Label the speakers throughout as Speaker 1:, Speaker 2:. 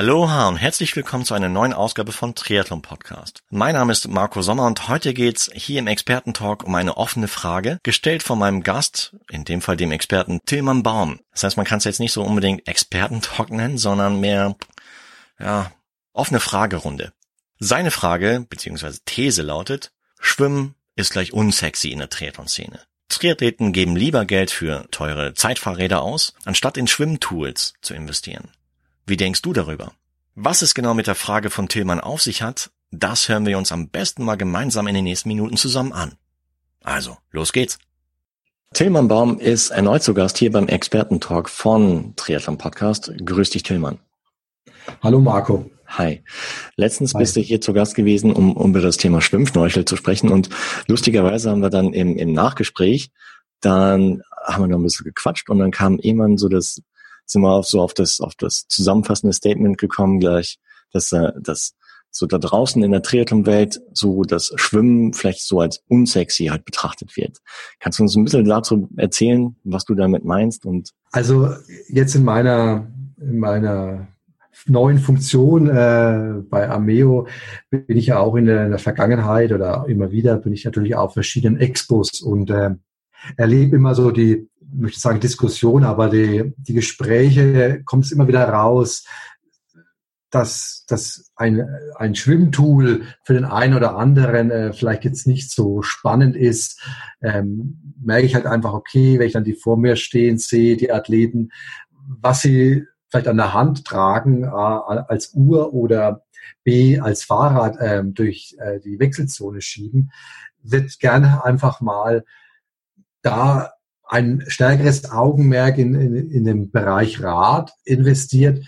Speaker 1: Aloha und herzlich willkommen zu einer neuen Ausgabe von Triathlon Podcast. Mein Name ist Marco Sommer und heute geht's hier im Expertentalk um eine offene Frage, gestellt von meinem Gast, in dem Fall dem Experten Tilman Baum. Das heißt, man kann es jetzt nicht so unbedingt Expertentalk nennen, sondern mehr, ja, offene Fragerunde. Seine Frage bzw. These lautet, Schwimmen ist gleich unsexy in der Triathlon-Szene. Triathleten geben lieber Geld für teure Zeitfahrräder aus, anstatt in Schwimmtools zu investieren. Wie denkst du darüber? Was es genau mit der Frage von Tillmann auf sich hat, das hören wir uns am besten mal gemeinsam in den nächsten Minuten zusammen an. Also, los geht's. Tillmann Baum ist erneut zu Gast hier beim Expertentalk von Triathlon Podcast. Grüß dich, Tillmann.
Speaker 2: Hallo Marco.
Speaker 1: Hi. Letztens Hi. bist du hier zu Gast gewesen, um, um über das Thema Schwimmschnorchel zu sprechen und lustigerweise haben wir dann im, im Nachgespräch, dann haben wir noch ein bisschen gequatscht und dann kam irgendwann so das sind wir auf so auf das, auf das zusammenfassende Statement gekommen gleich, dass, äh, dass so da draußen in der Triathlon-Welt so das Schwimmen vielleicht so als unsexy halt betrachtet wird. Kannst du uns ein bisschen dazu erzählen, was du damit meinst? Und
Speaker 2: also jetzt in meiner in meiner neuen Funktion äh, bei Ameo bin ich ja auch in der, in der, Vergangenheit oder immer wieder bin ich natürlich auf verschiedenen Expos und äh, erlebe immer so die möchte sagen Diskussion, aber die, die Gespräche kommt es immer wieder raus, dass, dass ein, ein Schwimmtool für den einen oder anderen äh, vielleicht jetzt nicht so spannend ist, ähm, merke ich halt einfach, okay, wenn ich dann die vor mir stehen sehe, die Athleten, was sie vielleicht an der Hand tragen, A, als Uhr oder B, als Fahrrad ähm, durch äh, die Wechselzone schieben, wird gerne einfach mal da ein stärkeres Augenmerk in, in, in den Bereich Rad investiert,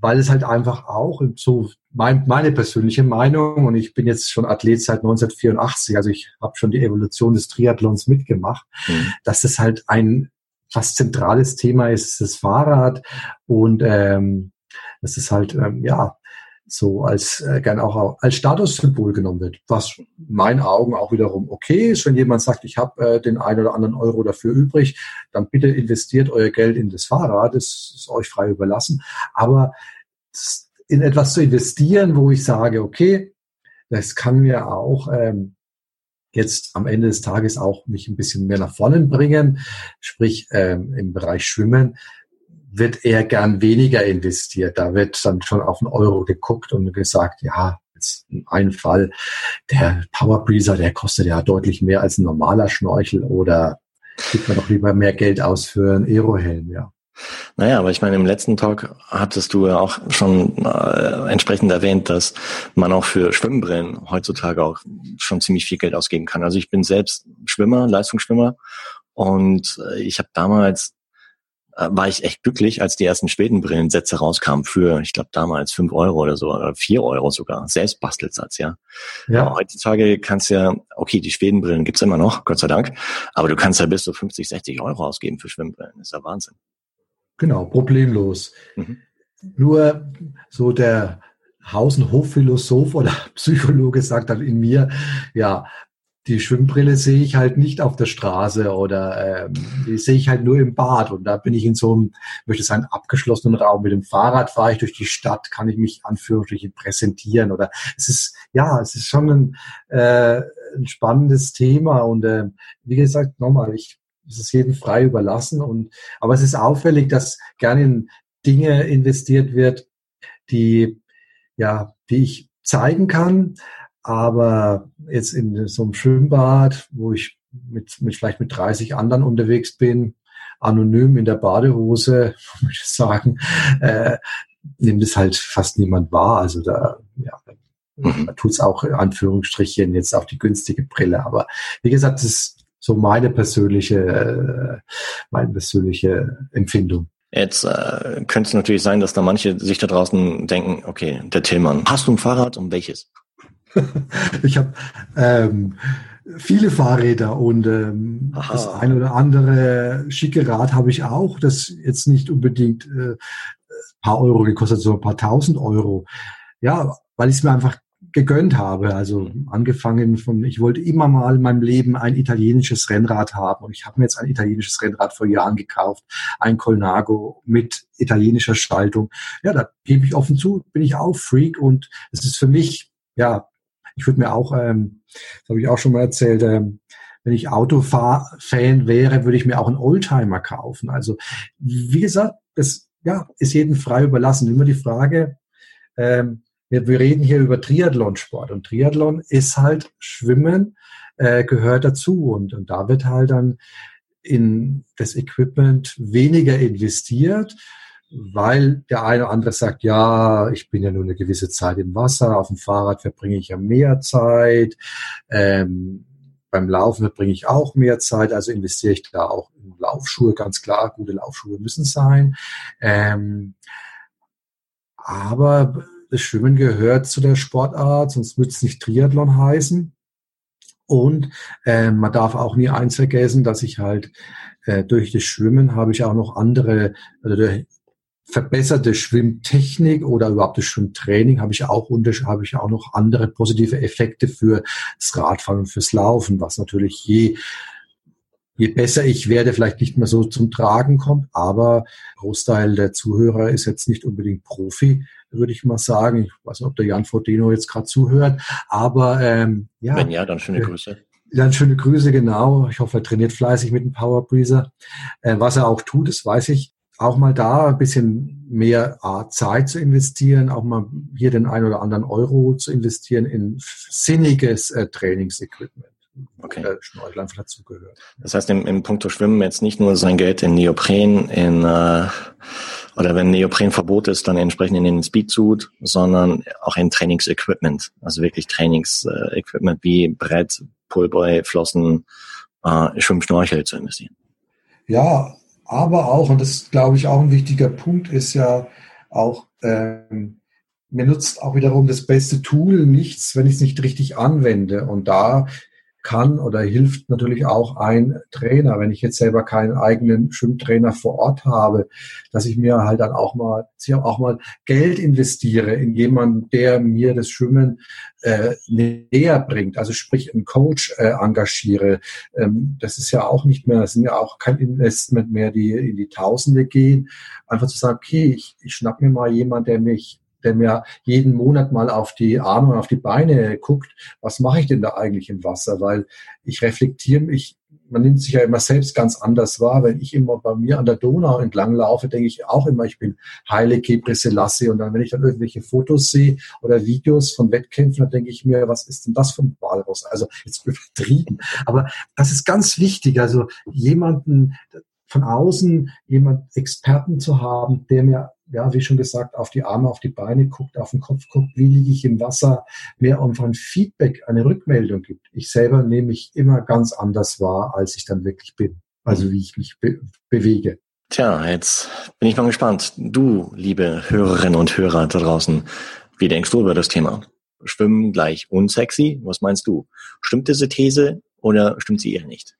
Speaker 2: weil es halt einfach auch so mein, meine persönliche Meinung und ich bin jetzt schon Athlet seit 1984, also ich habe schon die Evolution des Triathlons mitgemacht, mhm. dass es halt ein fast zentrales Thema ist, das Fahrrad und ähm, das ist halt ähm, ja so als äh, gern auch als Statussymbol genommen wird, was in meinen Augen auch wiederum okay ist. Wenn jemand sagt, ich habe äh, den einen oder anderen Euro dafür übrig, dann bitte investiert euer Geld in das Fahrrad, das ist euch frei überlassen. Aber in etwas zu investieren, wo ich sage, okay, das kann mir auch ähm, jetzt am Ende des Tages auch mich ein bisschen mehr nach vorne bringen, sprich ähm, im Bereich Schwimmen, wird eher gern weniger investiert. Da wird dann schon auf einen Euro geguckt und gesagt, ja, jetzt in einem Fall, der Power Breezer, der kostet ja deutlich mehr als ein normaler Schnorchel oder gibt man doch lieber mehr Geld aus für einen Aerohelm, ja.
Speaker 1: Naja, aber ich meine, im letzten Talk hattest du ja auch schon äh, entsprechend erwähnt, dass man auch für Schwimmbrillen heutzutage auch schon ziemlich viel Geld ausgeben kann. Also ich bin selbst Schwimmer, Leistungsschwimmer und äh, ich habe damals war ich echt glücklich, als die ersten Schwedenbrillensätze rauskamen für, ich glaube damals fünf Euro oder so, oder vier Euro sogar, Selbstbastelsatz, ja. ja. Aber heutzutage kannst ja, okay, die Schwedenbrillen gibt's immer noch, Gott sei Dank, aber du kannst ja bis zu 50, 60 Euro ausgeben für Schwimmbrillen, das ist ja Wahnsinn.
Speaker 2: Genau, problemlos. Mhm. Nur so der Haus- und Hofphilosoph oder Psychologe sagt dann in mir, ja, die Schwimmbrille sehe ich halt nicht auf der Straße oder ähm, die sehe ich halt nur im Bad. Und da bin ich in so einem, möchte sagen, abgeschlossenen Raum. Mit dem Fahrrad fahre ich durch die Stadt, kann ich mich anführungsstrichen präsentieren. Oder es ist, ja, es ist schon ein, äh, ein spannendes Thema. Und äh, wie gesagt, nochmal, ich es ist jedem frei überlassen. Und aber es ist auffällig, dass gerne in Dinge investiert wird, die ja, die ich zeigen kann, aber jetzt in so einem Schwimmbad, wo ich mit, mit vielleicht mit 30 anderen unterwegs bin, anonym in der Badehose, würde ich sagen, äh, nimmt es halt fast niemand wahr. Also da, ja, mhm. man tut es auch in Anführungsstrichen jetzt auf die günstige Brille. Aber wie gesagt, das ist so meine persönliche, äh, meine persönliche Empfindung.
Speaker 1: Jetzt äh, könnte es natürlich sein, dass da manche sich da draußen denken, okay, der Tillmann, hast du ein Fahrrad und welches?
Speaker 2: ich habe ähm, viele Fahrräder und ähm, das ein oder andere schicke Rad habe ich auch, das jetzt nicht unbedingt äh, paar Euro gekostet, sondern ein paar tausend Euro. Ja, weil ich es mir einfach gegönnt habe. Also angefangen von, ich wollte immer mal in meinem Leben ein italienisches Rennrad haben und ich habe mir jetzt ein italienisches Rennrad vor Jahren gekauft, ein Colnago mit italienischer Schaltung. Ja, da gebe ich offen zu, bin ich auch Freak und es ist für mich, ja, ich würde mir auch, ähm, das habe ich auch schon mal erzählt, ähm, wenn ich Autofahr-Fan wäre, würde ich mir auch einen Oldtimer kaufen. Also wie gesagt, das ja, ist jedem frei überlassen. Immer die Frage, ähm, wir, wir reden hier über Triathlonsport und Triathlon ist halt Schwimmen äh, gehört dazu und, und da wird halt dann in das Equipment weniger investiert, weil der eine oder andere sagt, ja, ich bin ja nur eine gewisse Zeit im Wasser, auf dem Fahrrad verbringe ich ja mehr Zeit, ähm, beim Laufen verbringe ich auch mehr Zeit, also investiere ich da auch in Laufschuhe, ganz klar, gute Laufschuhe müssen sein. Ähm, aber das Schwimmen gehört zu der Sportart, sonst würde es nicht Triathlon heißen. Und äh, man darf auch nie eins vergessen, dass ich halt äh, durch das Schwimmen habe ich auch noch andere, also verbesserte Schwimmtechnik oder überhaupt das Schwimmtraining habe ich auch habe ich auch noch andere positive Effekte für das Radfahren und fürs Laufen, was natürlich je je besser ich werde, vielleicht nicht mehr so zum Tragen kommt. Aber Großteil der Zuhörer ist jetzt nicht unbedingt Profi, würde ich mal sagen. Ich weiß nicht, ob der Jan Frodeno jetzt gerade zuhört. Aber ähm, ja.
Speaker 1: Wenn ja, dann schöne äh, Grüße.
Speaker 2: Dann schöne Grüße, genau. Ich hoffe, er trainiert fleißig mit dem Power Breezer. Äh, was er auch tut, das weiß ich. Auch mal da ein bisschen mehr Zeit zu investieren, auch mal hier den ein oder anderen Euro zu investieren in sinniges äh, Trainingsequipment
Speaker 1: okay. äh, Schnorchel einfach dazugehört. Das heißt, im, im Punkto Schwimmen jetzt nicht nur sein Geld in Neopren, in äh, oder wenn Neoprenverbot ist, dann entsprechend in den Speedsuit, sondern auch in Trainingsequipment, also wirklich Trainingsequipment wie Brett, Pullboy, Flossen, äh, Schwimmschnorchel zu investieren.
Speaker 2: Ja, aber auch, und das glaube ich auch ein wichtiger Punkt, ist ja auch, ähm, mir nutzt auch wiederum das beste Tool nichts, wenn ich es nicht richtig anwende. Und da kann oder hilft natürlich auch ein Trainer. Wenn ich jetzt selber keinen eigenen Schwimmtrainer vor Ort habe, dass ich mir halt dann auch mal, auch mal Geld investiere in jemanden, der mir das Schwimmen äh, näher bringt. Also sprich, einen Coach äh, engagiere. Ähm, das ist ja auch nicht mehr, das sind ja auch kein Investment mehr, die in die Tausende gehen. Einfach zu sagen, okay, ich, ich schnapp mir mal jemand, der mich der mir jeden Monat mal auf die Arme und auf die Beine guckt, was mache ich denn da eigentlich im Wasser? Weil ich reflektiere mich, man nimmt sich ja immer selbst ganz anders wahr. Wenn ich immer bei mir an der Donau entlang laufe, denke ich auch immer, ich bin Heile Kebre Selassie. Und dann, wenn ich dann irgendwelche Fotos sehe oder Videos von Wettkämpfen, dann denke ich mir, was ist denn das für ein Walross? Also jetzt übertrieben. Aber das ist ganz wichtig. Also jemanden von außen, jemand Experten zu haben, der mir ja, wie schon gesagt, auf die Arme, auf die Beine guckt, auf den Kopf guckt, wie liege ich im Wasser, mir einfach ein Feedback, eine Rückmeldung gibt. Ich selber nehme mich immer ganz anders wahr, als ich dann wirklich bin. Also wie ich mich be bewege.
Speaker 1: Tja, jetzt bin ich mal gespannt. Du, liebe Hörerinnen und Hörer da draußen, wie denkst du über das Thema? Schwimmen gleich unsexy? Was meinst du? Stimmt diese These oder stimmt sie eher nicht?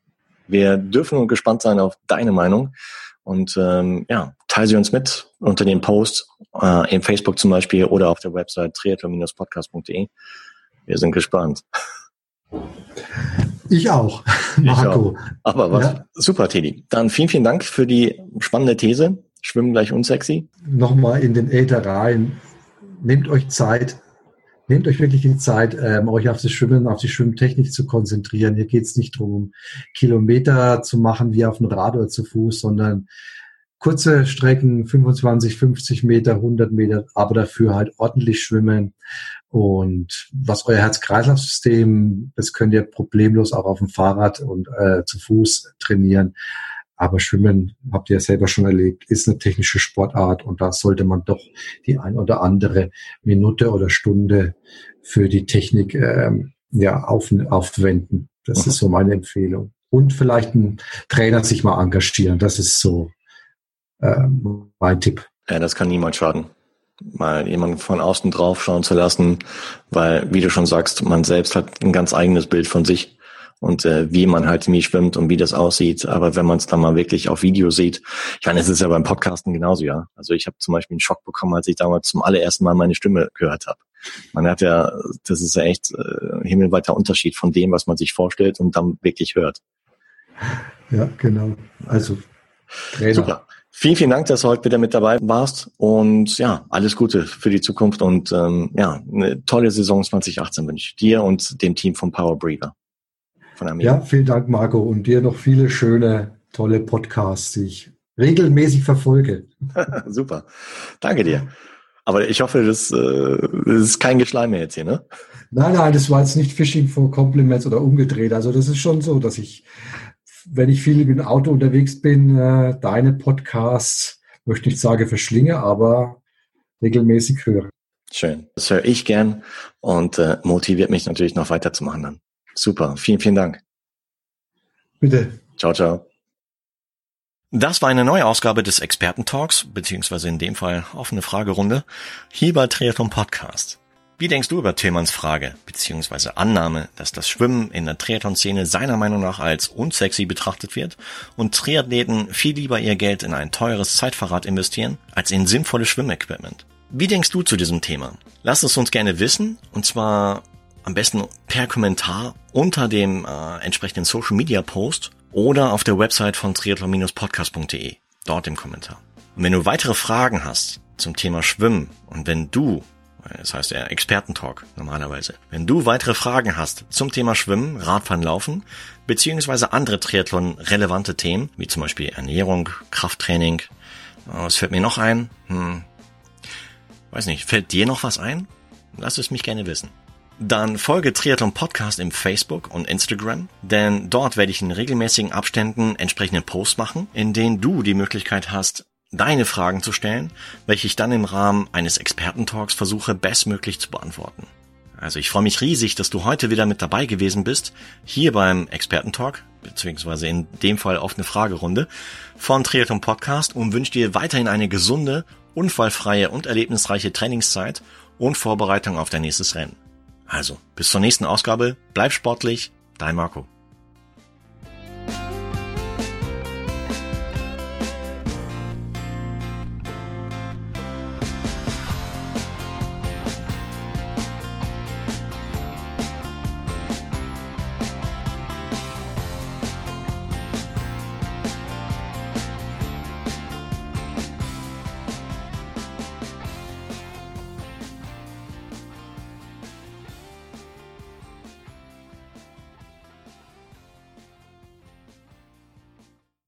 Speaker 1: Wir dürfen gespannt sein auf deine Meinung. Und ähm, ja, teile sie uns mit unter dem Post äh, in Facebook zum Beispiel oder auf der Website triathlon-podcast.de. Wir sind gespannt.
Speaker 2: Ich auch,
Speaker 1: Marco. Ich auch. Aber was? Ja. Super, Teddy. Dann vielen, vielen Dank für die spannende These. Schwimmen gleich unsexy.
Speaker 2: Nochmal in den Äther rein. Nehmt euch Zeit, nehmt euch wirklich die Zeit, ähm, euch auf das Schwimmen, auf die Schwimmtechnik zu konzentrieren. Hier geht es nicht darum, Kilometer zu machen wie auf dem Rad oder zu Fuß, sondern kurze Strecken, 25, 50 Meter, 100 Meter, aber dafür halt ordentlich schwimmen. Und was euer Herz-Kreislauf-System, das könnt ihr problemlos auch auf dem Fahrrad und äh, zu Fuß trainieren. Aber Schwimmen, habt ihr ja selber schon erlebt, ist eine technische Sportart und da sollte man doch die ein oder andere Minute oder Stunde für die Technik ähm, ja, auf, aufwenden. Das mhm. ist so meine Empfehlung. Und vielleicht ein Trainer sich mal engagieren. Das ist so ähm, mein Tipp.
Speaker 1: Ja, das kann niemand schaden. Mal jemanden von außen drauf schauen zu lassen, weil, wie du schon sagst, man selbst hat ein ganz eigenes Bild von sich und äh, wie man halt nie schwimmt und wie das aussieht. Aber wenn man es dann mal wirklich auf Video sieht, ich meine, es ist ja beim Podcasten genauso, ja. Also ich habe zum Beispiel einen Schock bekommen, als ich damals zum allerersten Mal meine Stimme gehört habe. Man hat ja, das ist ja echt äh, himmelweiter Unterschied von dem, was man sich vorstellt und dann wirklich hört.
Speaker 2: Ja, genau. Also
Speaker 1: Trainer. Super. Vielen, vielen Dank, dass du heute wieder mit dabei warst und ja, alles Gute für die Zukunft und ähm, ja, eine tolle Saison 2018 wünsche ich dir und dem Team von Power Breather.
Speaker 2: Von ja, vielen Dank, Marco, und dir noch viele schöne, tolle Podcasts, die ich regelmäßig verfolge.
Speaker 1: Super. Danke dir. Aber ich hoffe, das, äh, das ist kein Geschleim mehr jetzt hier, ne?
Speaker 2: Nein, nein, das war jetzt nicht Fishing for Compliments oder umgedreht. Also das ist schon so, dass ich wenn ich viel mit dem Auto unterwegs bin, äh, deine Podcasts, möchte ich nicht sagen verschlinge, aber regelmäßig höre.
Speaker 1: Schön. Das höre ich gern und äh, motiviert mich natürlich noch weiterzumachen dann. Super. Vielen, vielen Dank.
Speaker 2: Bitte.
Speaker 1: Ciao, ciao. Das war eine neue Ausgabe des Experten-Talks, beziehungsweise in dem Fall offene Fragerunde, hier bei Triathlon Podcast. Wie denkst du über Tillmanns Frage bzw. Annahme, dass das Schwimmen in der Triathlon-Szene seiner Meinung nach als unsexy betrachtet wird und Triathleten viel lieber ihr Geld in ein teures Zeitverrat investieren als in sinnvolles Schwimmequipment? Wie denkst du zu diesem Thema? Lass es uns gerne wissen und zwar am besten per Kommentar unter dem äh, entsprechenden Social Media Post oder auf der Website von triathlon-podcast.de, dort im Kommentar. Und wenn du weitere Fragen hast zum Thema Schwimmen und wenn du das heißt der Expertentalk normalerweise. Wenn du weitere Fragen hast zum Thema Schwimmen, Radfahren, Laufen, beziehungsweise andere Triathlon-relevante Themen, wie zum Beispiel Ernährung, Krafttraining, was fällt mir noch ein? Hm, weiß nicht, fällt dir noch was ein? Lass es mich gerne wissen. Dann folge Triathlon Podcast im Facebook und Instagram, denn dort werde ich in regelmäßigen Abständen entsprechende Posts machen, in denen du die Möglichkeit hast, deine Fragen zu stellen, welche ich dann im Rahmen eines Expertentalks versuche bestmöglich zu beantworten. Also ich freue mich riesig, dass du heute wieder mit dabei gewesen bist, hier beim Expertentalk, beziehungsweise in dem Fall auf eine Fragerunde von Triathlon Podcast und wünsche dir weiterhin eine gesunde, unfallfreie und erlebnisreiche Trainingszeit und Vorbereitung auf dein nächstes Rennen. Also, bis zur nächsten Ausgabe, bleib sportlich, dein Marco.